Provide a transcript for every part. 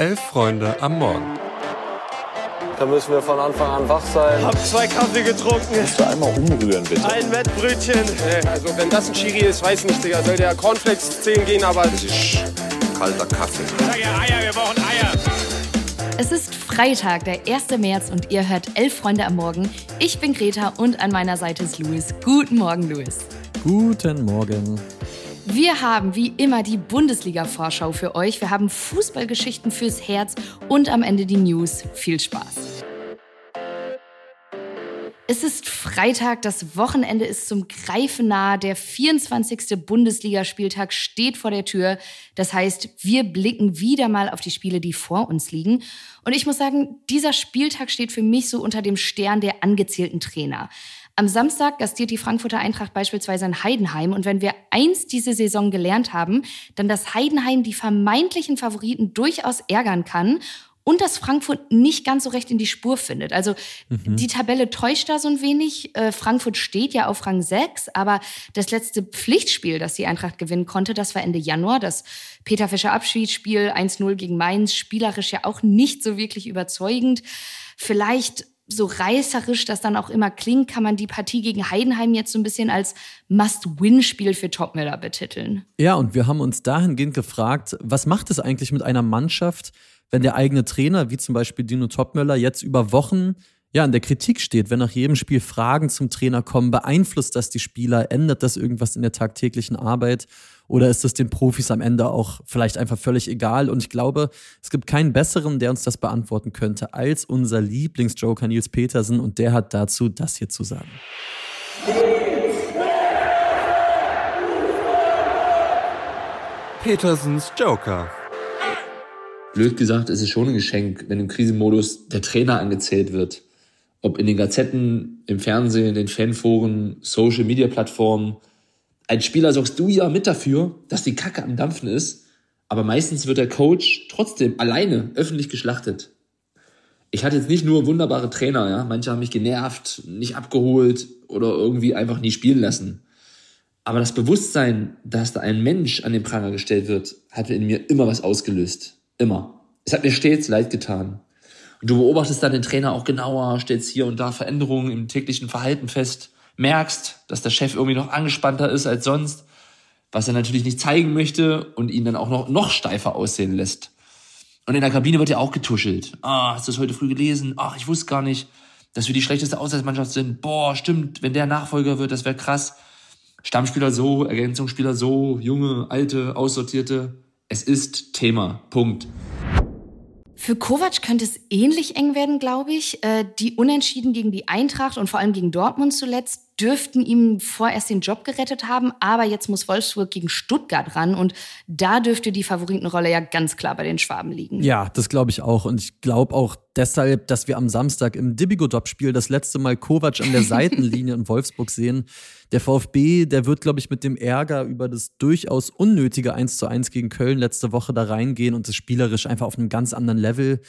Elf Freunde am Morgen. Da müssen wir von Anfang an wach sein. Hab zwei Kaffee getrunken. Kannst du einmal umrühren, bitte? Ein Wettbrötchen. Also wenn das ein Chiri ist, weiß nicht, Digga. Soll der Cornflakes 10 gehen, aber... Das ist kalter Kaffee. Sag ja Eier, wir brauchen Eier. Es ist Freitag, der 1. März und ihr hört Elf Freunde am Morgen. Ich bin Greta und an meiner Seite ist Luis. Guten Morgen, Luis. Guten Morgen. Wir haben wie immer die Bundesliga-Vorschau für euch. Wir haben Fußballgeschichten fürs Herz und am Ende die News. Viel Spaß. Es ist Freitag, das Wochenende ist zum Greifen nahe. Der 24. Bundesligaspieltag steht vor der Tür. Das heißt, wir blicken wieder mal auf die Spiele, die vor uns liegen. Und ich muss sagen, dieser Spieltag steht für mich so unter dem Stern der angezählten Trainer. Am Samstag gastiert die Frankfurter Eintracht beispielsweise in Heidenheim. Und wenn wir eins diese Saison gelernt haben, dann dass Heidenheim die vermeintlichen Favoriten durchaus ärgern kann und dass Frankfurt nicht ganz so recht in die Spur findet. Also mhm. die Tabelle täuscht da so ein wenig. Äh, Frankfurt steht ja auf Rang 6, aber das letzte Pflichtspiel, das die Eintracht gewinnen konnte, das war Ende Januar. Das Peter Fischer Abschiedsspiel 1-0 gegen Mainz, spielerisch ja auch nicht so wirklich überzeugend. Vielleicht so reißerisch das dann auch immer klingt, kann man die Partie gegen Heidenheim jetzt so ein bisschen als Must-Win-Spiel für Topmiller betiteln. Ja, und wir haben uns dahingehend gefragt, was macht es eigentlich mit einer Mannschaft, wenn der eigene Trainer, wie zum Beispiel Dino Topmöller, jetzt über Wochen ja, in der Kritik steht, wenn nach jedem Spiel Fragen zum Trainer kommen, beeinflusst das die Spieler, ändert das irgendwas in der tagtäglichen Arbeit oder ist es den Profis am Ende auch vielleicht einfach völlig egal? Und ich glaube, es gibt keinen besseren, der uns das beantworten könnte, als unser Lieblingsjoker Nils Petersen und der hat dazu das hier zu sagen. Petersens Joker. Blöd gesagt, ist es schon ein Geschenk, wenn im Krisenmodus der Trainer angezählt wird. Ob in den Gazetten, im Fernsehen, den Fanforen, Social Media Plattformen. Als Spieler sorgst du ja mit dafür, dass die Kacke am Dampfen ist, aber meistens wird der Coach trotzdem alleine öffentlich geschlachtet. Ich hatte jetzt nicht nur wunderbare Trainer, ja. Manche haben mich genervt, nicht abgeholt oder irgendwie einfach nie spielen lassen. Aber das Bewusstsein, dass da ein Mensch an den Pranger gestellt wird, hat in mir immer was ausgelöst. Immer. Es hat mir stets leid getan. Du beobachtest dann den Trainer auch genauer, stellst hier und da Veränderungen im täglichen Verhalten fest, merkst, dass der Chef irgendwie noch angespannter ist als sonst, was er natürlich nicht zeigen möchte und ihn dann auch noch, noch steifer aussehen lässt. Und in der Kabine wird ja auch getuschelt. Ah, hast du das heute früh gelesen? Ach, ich wusste gar nicht, dass wir die schlechteste Auswärtsmannschaft sind. Boah, stimmt, wenn der Nachfolger wird, das wäre krass. Stammspieler so, Ergänzungsspieler so, junge, alte, aussortierte. Es ist Thema. Punkt. Für Kovac könnte es ähnlich eng werden, glaube ich. Äh, die Unentschieden gegen die Eintracht und vor allem gegen Dortmund zuletzt dürften ihm vorerst den Job gerettet haben, aber jetzt muss Wolfsburg gegen Stuttgart ran und da dürfte die Favoritenrolle ja ganz klar bei den Schwaben liegen. Ja, das glaube ich auch und ich glaube auch deshalb, dass wir am Samstag im Dibigo-Dop-Spiel das letzte Mal Kovac an der Seitenlinie in Wolfsburg sehen. Der VfB, der wird, glaube ich, mit dem Ärger über das durchaus unnötige 1 zu 1 gegen Köln letzte Woche da reingehen und das spielerisch einfach auf einem ganz anderen Level.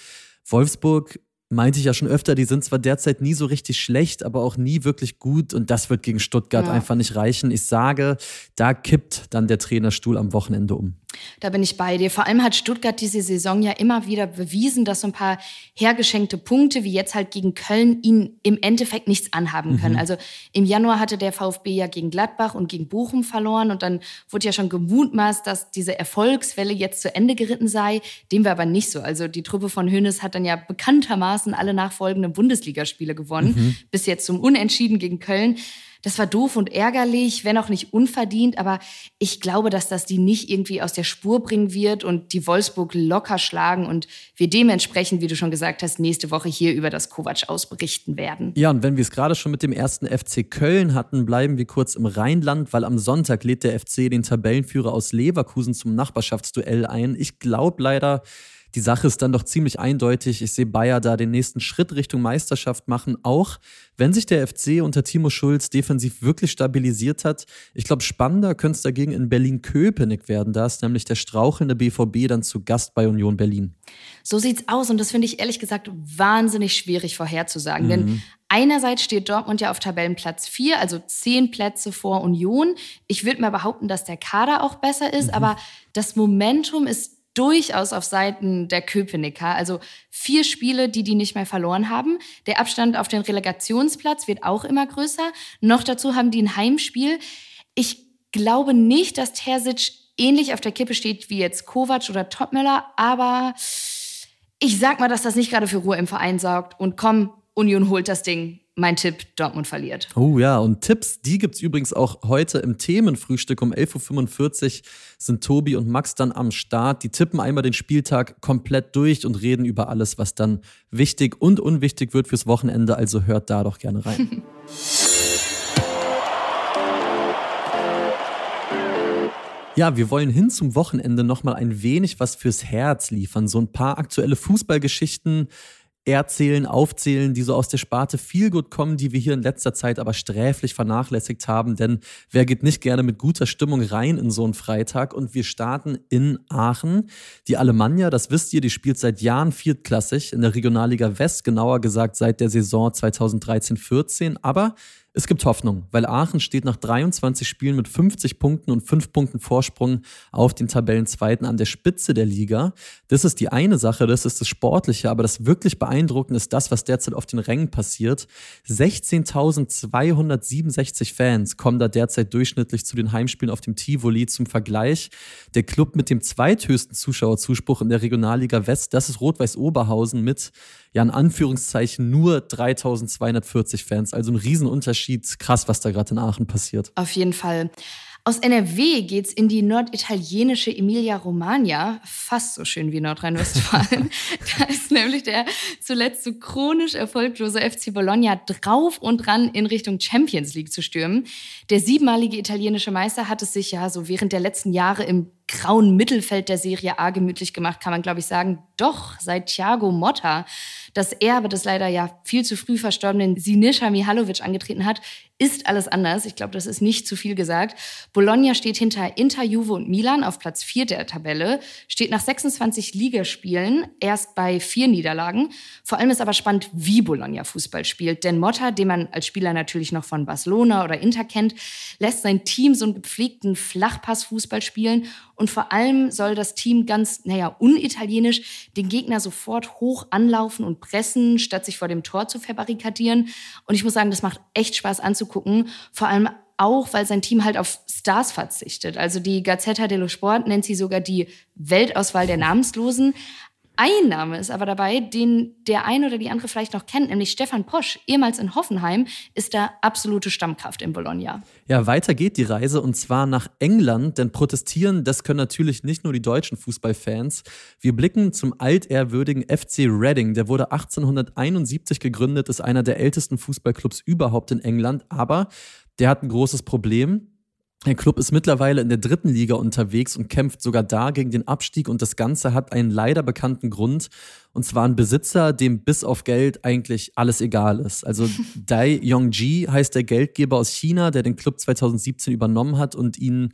Wolfsburg meinte ich ja schon öfter, die sind zwar derzeit nie so richtig schlecht, aber auch nie wirklich gut und das wird gegen Stuttgart ja. einfach nicht reichen. Ich sage, da kippt dann der Trainerstuhl am Wochenende um. Da bin ich bei dir. Vor allem hat Stuttgart diese Saison ja immer wieder bewiesen, dass so ein paar hergeschenkte Punkte, wie jetzt halt gegen Köln, ihnen im Endeffekt nichts anhaben können. Mhm. Also im Januar hatte der VfB ja gegen Gladbach und gegen Bochum verloren und dann wurde ja schon gemutmaßt, dass diese Erfolgswelle jetzt zu Ende geritten sei. Dem war aber nicht so. Also die Truppe von Hönes hat dann ja bekanntermaßen alle nachfolgenden Bundesligaspiele gewonnen, mhm. bis jetzt zum Unentschieden gegen Köln. Das war doof und ärgerlich, wenn auch nicht unverdient, aber ich glaube, dass das die nicht irgendwie aus der Spur bringen wird und die Wolfsburg locker schlagen und wir dementsprechend, wie du schon gesagt hast, nächste Woche hier über das Kovac ausberichten werden. Ja, und wenn wir es gerade schon mit dem ersten FC Köln hatten, bleiben wir kurz im Rheinland, weil am Sonntag lädt der FC den Tabellenführer aus Leverkusen zum Nachbarschaftsduell ein. Ich glaube leider, die Sache ist dann doch ziemlich eindeutig. Ich sehe Bayer da den nächsten Schritt Richtung Meisterschaft machen, auch wenn sich der FC unter Timo Schulz defensiv wirklich stabilisiert hat. Ich glaube, spannender könnte es dagegen in Berlin-Köpenick werden. Da ist nämlich der strauchelnde BVB dann zu Gast bei Union Berlin. So sieht's aus und das finde ich ehrlich gesagt wahnsinnig schwierig vorherzusagen. Mhm. Denn Einerseits steht Dortmund ja auf Tabellenplatz 4, also zehn Plätze vor Union. Ich würde mal behaupten, dass der Kader auch besser ist, mhm. aber das Momentum ist durchaus auf Seiten der Köpenicker. Also vier Spiele, die die nicht mehr verloren haben. Der Abstand auf den Relegationsplatz wird auch immer größer. Noch dazu haben die ein Heimspiel. Ich glaube nicht, dass Terzic ähnlich auf der Kippe steht wie jetzt Kovac oder Topmöller, aber ich sag mal, dass das nicht gerade für Ruhe im Verein sorgt. Und komm, Union holt das Ding. Mein Tipp, Dortmund verliert. Oh ja, und Tipps, die gibt es übrigens auch heute im Themenfrühstück. Um 11.45 Uhr sind Tobi und Max dann am Start. Die tippen einmal den Spieltag komplett durch und reden über alles, was dann wichtig und unwichtig wird fürs Wochenende. Also hört da doch gerne rein. Ja, wir wollen hin zum Wochenende nochmal ein wenig was fürs Herz liefern. So ein paar aktuelle Fußballgeschichten erzählen, aufzählen, die so aus der Sparte Feelgood kommen, die wir hier in letzter Zeit aber sträflich vernachlässigt haben. Denn wer geht nicht gerne mit guter Stimmung rein in so einen Freitag? Und wir starten in Aachen. Die Alemannia, das wisst ihr, die spielt seit Jahren viertklassig in der Regionalliga West, genauer gesagt seit der Saison 2013-14. Aber es gibt Hoffnung, weil Aachen steht nach 23 Spielen mit 50 Punkten und 5 Punkten Vorsprung auf den Tabellenzweiten an der Spitze der Liga. Das ist die eine Sache, das ist das Sportliche, aber das wirklich beeindruckende ist das, was derzeit auf den Rängen passiert. 16.267 Fans kommen da derzeit durchschnittlich zu den Heimspielen auf dem Tivoli zum Vergleich. Der Club mit dem zweithöchsten Zuschauerzuspruch in der Regionalliga West, das ist Rot-Weiß Oberhausen mit ja in Anführungszeichen nur 3240 Fans. Also ein Riesenunterschied. Krass, was da gerade in Aachen passiert. Auf jeden Fall. Aus NRW geht's in die norditalienische Emilia-Romagna, fast so schön wie Nordrhein-Westfalen. da ist nämlich der zuletzt so chronisch erfolglose FC Bologna drauf und dran, in Richtung Champions League zu stürmen. Der siebenmalige italienische Meister hat es sich ja so während der letzten Jahre im grauen Mittelfeld der Serie A gemütlich gemacht, kann man, glaube ich, sagen. Doch, seit Thiago Motta das Erbe des leider ja viel zu früh verstorbenen Sinisha Mihalovic angetreten hat, ist alles anders. Ich glaube, das ist nicht zu viel gesagt. Bologna steht hinter Inter, Juve und Milan auf Platz 4 der Tabelle, steht nach 26 Ligaspielen erst bei vier Niederlagen. Vor allem ist aber spannend, wie Bologna Fußball spielt. Denn Motta, den man als Spieler natürlich noch von Barcelona oder Inter kennt, lässt sein Team so einen gepflegten Flachpassfußball spielen. Und vor allem soll das Team ganz, naja, unitalienisch den Gegner sofort hoch anlaufen und pressen, statt sich vor dem Tor zu verbarrikadieren. Und ich muss sagen, das macht echt Spaß anzugucken anzugucken. Vor allem auch, weil sein Team halt auf Stars verzichtet. Also die Gazzetta dello Sport nennt sie sogar die Weltauswahl der Namenslosen. Ein Name ist aber dabei, den der ein oder die andere vielleicht noch kennt, nämlich Stefan Posch, ehemals in Hoffenheim, ist da absolute Stammkraft in Bologna. Ja, weiter geht die Reise und zwar nach England, denn protestieren, das können natürlich nicht nur die deutschen Fußballfans. Wir blicken zum altehrwürdigen FC Reading. Der wurde 1871 gegründet, ist einer der ältesten Fußballclubs überhaupt in England, aber der hat ein großes Problem. Der Club ist mittlerweile in der dritten Liga unterwegs und kämpft sogar da gegen den Abstieg und das Ganze hat einen leider bekannten Grund und zwar ein Besitzer, dem bis auf Geld eigentlich alles egal ist. Also Dai Yongji heißt der Geldgeber aus China, der den Club 2017 übernommen hat und ihn,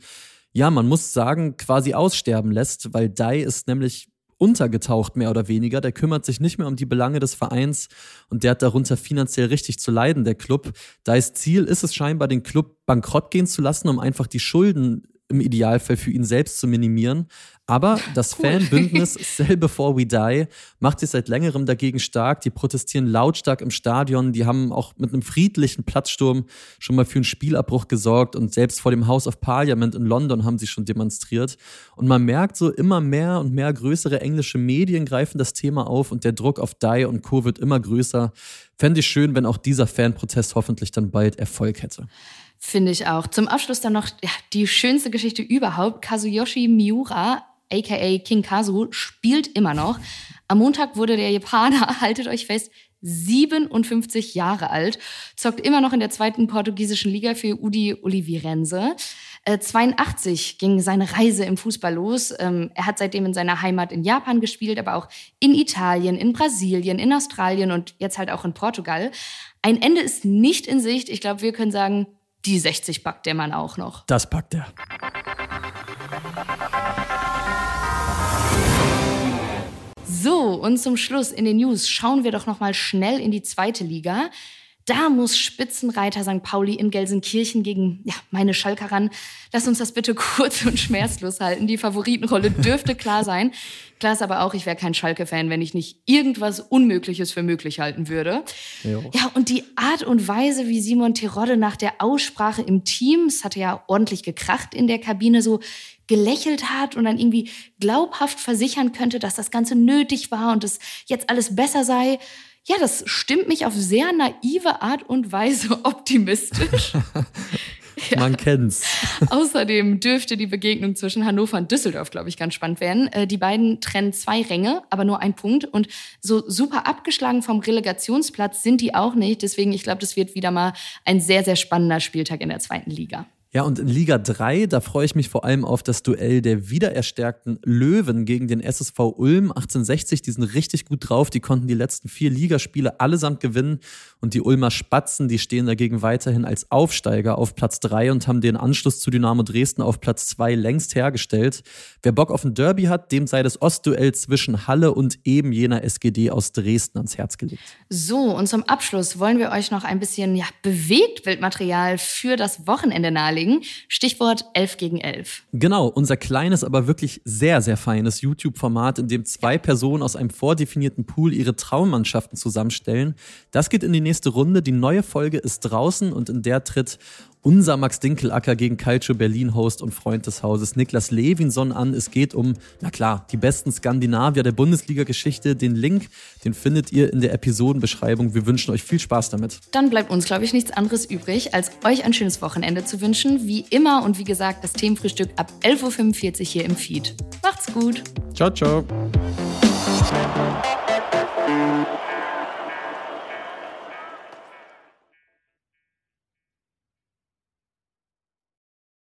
ja, man muss sagen, quasi aussterben lässt, weil Dai ist nämlich untergetaucht, mehr oder weniger. Der kümmert sich nicht mehr um die Belange des Vereins und der hat darunter finanziell richtig zu leiden, der Club. Dais Ziel ist es scheinbar, den Club bankrott gehen zu lassen, um einfach die Schulden im Idealfall für ihn selbst zu minimieren. Aber das cool. Fanbündnis Sell Before We Die macht sich seit längerem dagegen stark. Die protestieren lautstark im Stadion. Die haben auch mit einem friedlichen Platzsturm schon mal für einen Spielabbruch gesorgt. Und selbst vor dem House of Parliament in London haben sie schon demonstriert. Und man merkt so, immer mehr und mehr größere englische Medien greifen das Thema auf und der Druck auf Die und Co. wird immer größer. Fände ich schön, wenn auch dieser Fanprotest hoffentlich dann bald Erfolg hätte. Finde ich auch. Zum Abschluss dann noch ja, die schönste Geschichte überhaupt. Kazuyoshi Miura, aka King Kazu, spielt immer noch. Am Montag wurde der Japaner, haltet euch fest, 57 Jahre alt, zockt immer noch in der zweiten portugiesischen Liga für Udi Oliveirense. 82 äh, ging seine Reise im Fußball los. Ähm, er hat seitdem in seiner Heimat in Japan gespielt, aber auch in Italien, in Brasilien, in Australien und jetzt halt auch in Portugal. Ein Ende ist nicht in Sicht. Ich glaube, wir können sagen, die 60 packt der Mann auch noch. Das packt er. So, und zum Schluss in den News schauen wir doch noch mal schnell in die zweite Liga. Da muss Spitzenreiter St. Pauli in Gelsenkirchen gegen ja, meine Schalker ran. Lass uns das bitte kurz und schmerzlos halten. Die Favoritenrolle dürfte klar sein. Klar ist aber auch, ich wäre kein Schalke-Fan, wenn ich nicht irgendwas Unmögliches für möglich halten würde. Jo. Ja, und die Art und Weise, wie Simon Terodde nach der Aussprache im Team, es hatte ja ordentlich gekracht in der Kabine, so gelächelt hat und dann irgendwie glaubhaft versichern könnte, dass das Ganze nötig war und es jetzt alles besser sei. Ja, das stimmt mich auf sehr naive Art und Weise optimistisch. Ja. Man kennt's. Außerdem dürfte die Begegnung zwischen Hannover und Düsseldorf, glaube ich, ganz spannend werden. Äh, die beiden trennen zwei Ränge, aber nur ein Punkt. Und so super abgeschlagen vom Relegationsplatz sind die auch nicht. Deswegen, ich glaube, das wird wieder mal ein sehr, sehr spannender Spieltag in der zweiten Liga. Ja, und in Liga 3, da freue ich mich vor allem auf das Duell der wiedererstärkten Löwen gegen den SSV Ulm 1860. Die sind richtig gut drauf. Die konnten die letzten vier Ligaspiele allesamt gewinnen. Und die Ulmer Spatzen, die stehen dagegen weiterhin als Aufsteiger auf Platz 3 und haben den Anschluss zu Dynamo Dresden auf Platz 2 längst hergestellt. Wer Bock auf ein Derby hat, dem sei das Ostduell zwischen Halle und eben jener SGD aus Dresden ans Herz gelegt. So, und zum Abschluss wollen wir euch noch ein bisschen ja, Bewegtbildmaterial für das Wochenende nahelegen beteiligen. Stichwort 11 gegen 11. Genau, unser kleines, aber wirklich sehr, sehr feines YouTube-Format, in dem zwei Personen aus einem vordefinierten Pool ihre Traummannschaften zusammenstellen. Das geht in die nächste Runde. Die neue Folge ist draußen und in der tritt unser Max Dinkelacker gegen Calcio Berlin Host und Freund des Hauses Niklas Levinson an. Es geht um, na klar, die besten Skandinavier der Bundesliga-Geschichte. Den Link, den findet ihr in der Episodenbeschreibung. Wir wünschen euch viel Spaß damit. Dann bleibt uns, glaube ich, nichts anderes übrig, als euch ein schönes Wochenende zu wünschen. Wie immer und wie gesagt, das Themenfrühstück ab 11.45 Uhr hier im Feed. Macht's gut. Ciao, ciao.